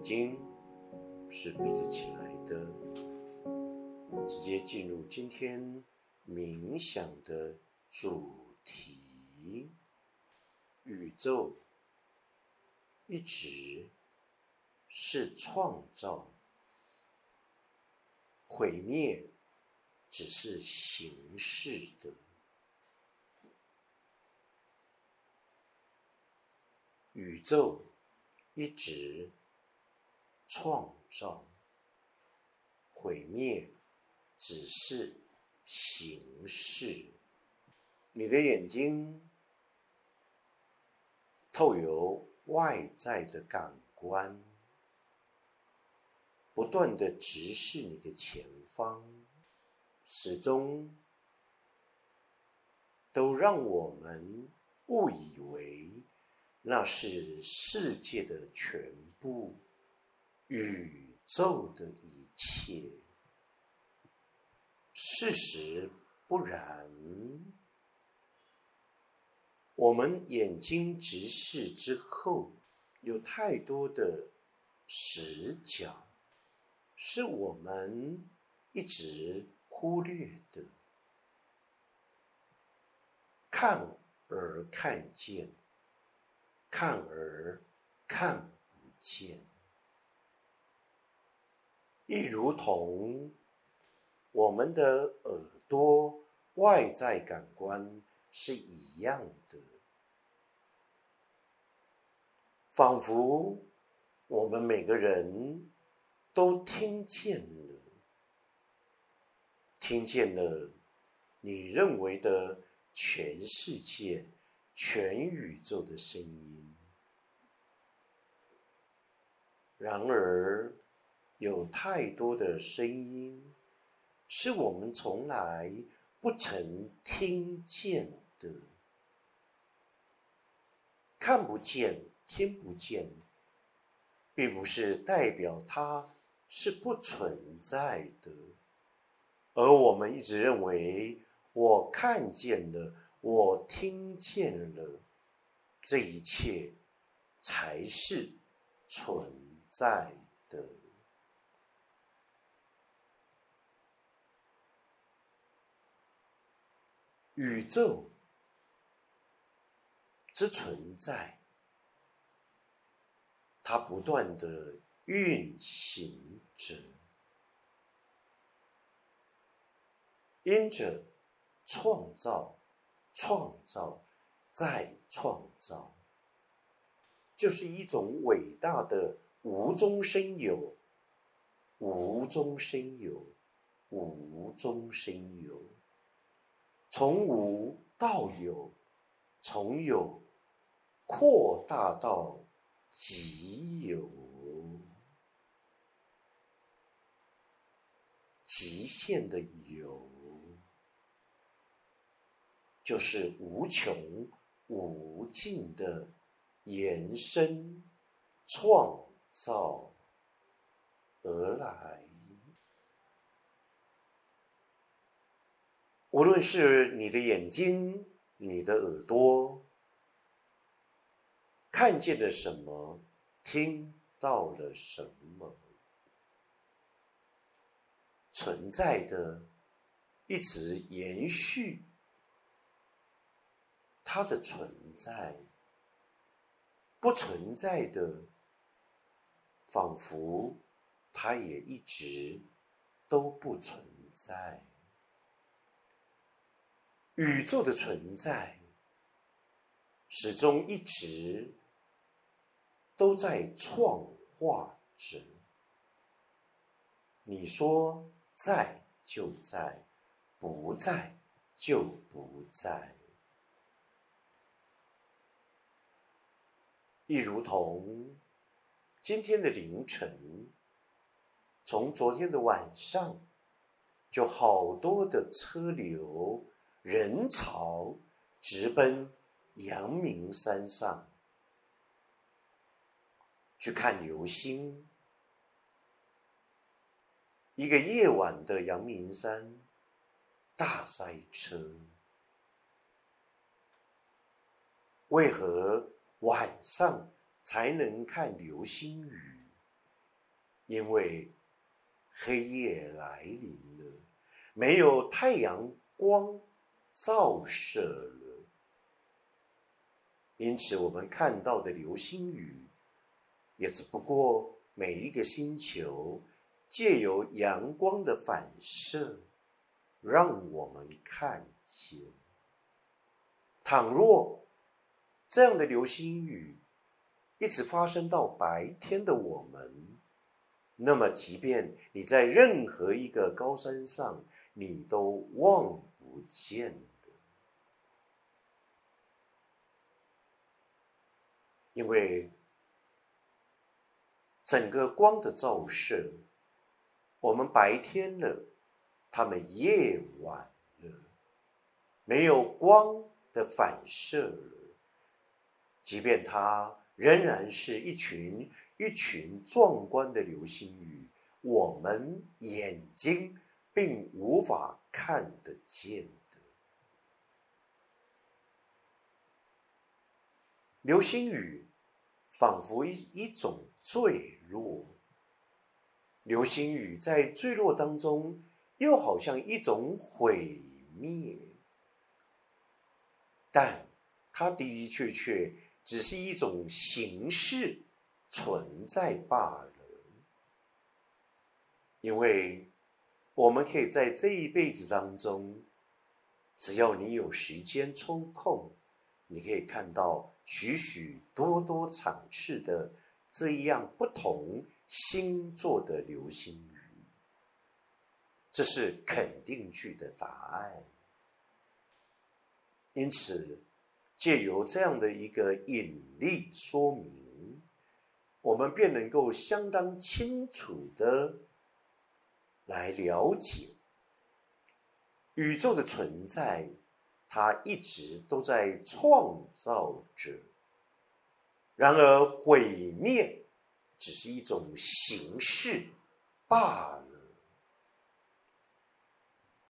眼睛是闭着起来的，直接进入今天冥想的主题：宇宙一直是创造，毁灭只是形式的。宇宙一直。创造、毁灭只是形式。你的眼睛透由外在的感官，不断的直视你的前方，始终都让我们误以为那是世界的全部。宇宙的一切，事实不然。我们眼睛直视之后，有太多的死角，是我们一直忽略的。看而看见，看而看不见。亦如同我们的耳朵外在感官是一样的，仿佛我们每个人都听见了，听见了你认为的全世界、全宇宙的声音，然而。有太多的声音，是我们从来不曾听见的。看不见、听不见，并不是代表它是不存在的，而我们一直认为，我看见了，我听见了，这一切才是存在的。宇宙之存在，它不断的运行着，因着创造、创造再创造，就是一种伟大的无中生有、无中生有、无中生有。从无到有，从有扩大到极有，极限的有，就是无穷无尽的延伸创造而来。无论是你的眼睛、你的耳朵，看见了什么，听到了什么，存在的，一直延续它的存在；不存在的，仿佛它也一直都不存在。宇宙的存在，始终一直都在创化着。你说在就在，不在就不在。亦如同今天的凌晨，从昨天的晚上，就好多的车流。人潮直奔阳明山上去看流星。一个夜晚的阳明山大塞车，为何晚上才能看流星雨？因为黑夜来临了，没有太阳光照射了，因此我们看到的流星雨，也只不过每一个星球借由阳光的反射，让我们看见。倘若这样的流星雨一直发生到白天的我们，那么即便你在任何一个高山上，你都望不见的，因为整个光的照射，我们白天了，他们夜晚了，没有光。的反射了，即便它仍然是一群一群壮观的流星雨，我们眼睛并无法看得见的。流星雨仿佛一一种坠落，流星雨在坠落当中，又好像一种毁灭。但它的的确确只是一种形式存在罢了，因为我们可以在这一辈子当中，只要你有时间抽空，你可以看到许许多多场次的这样不同星座的流星雨，这是肯定句的答案。因此，借由这样的一个引力说明，我们便能够相当清楚的来了解宇宙的存在，他一直都在创造着。然而，毁灭只是一种形式罢了。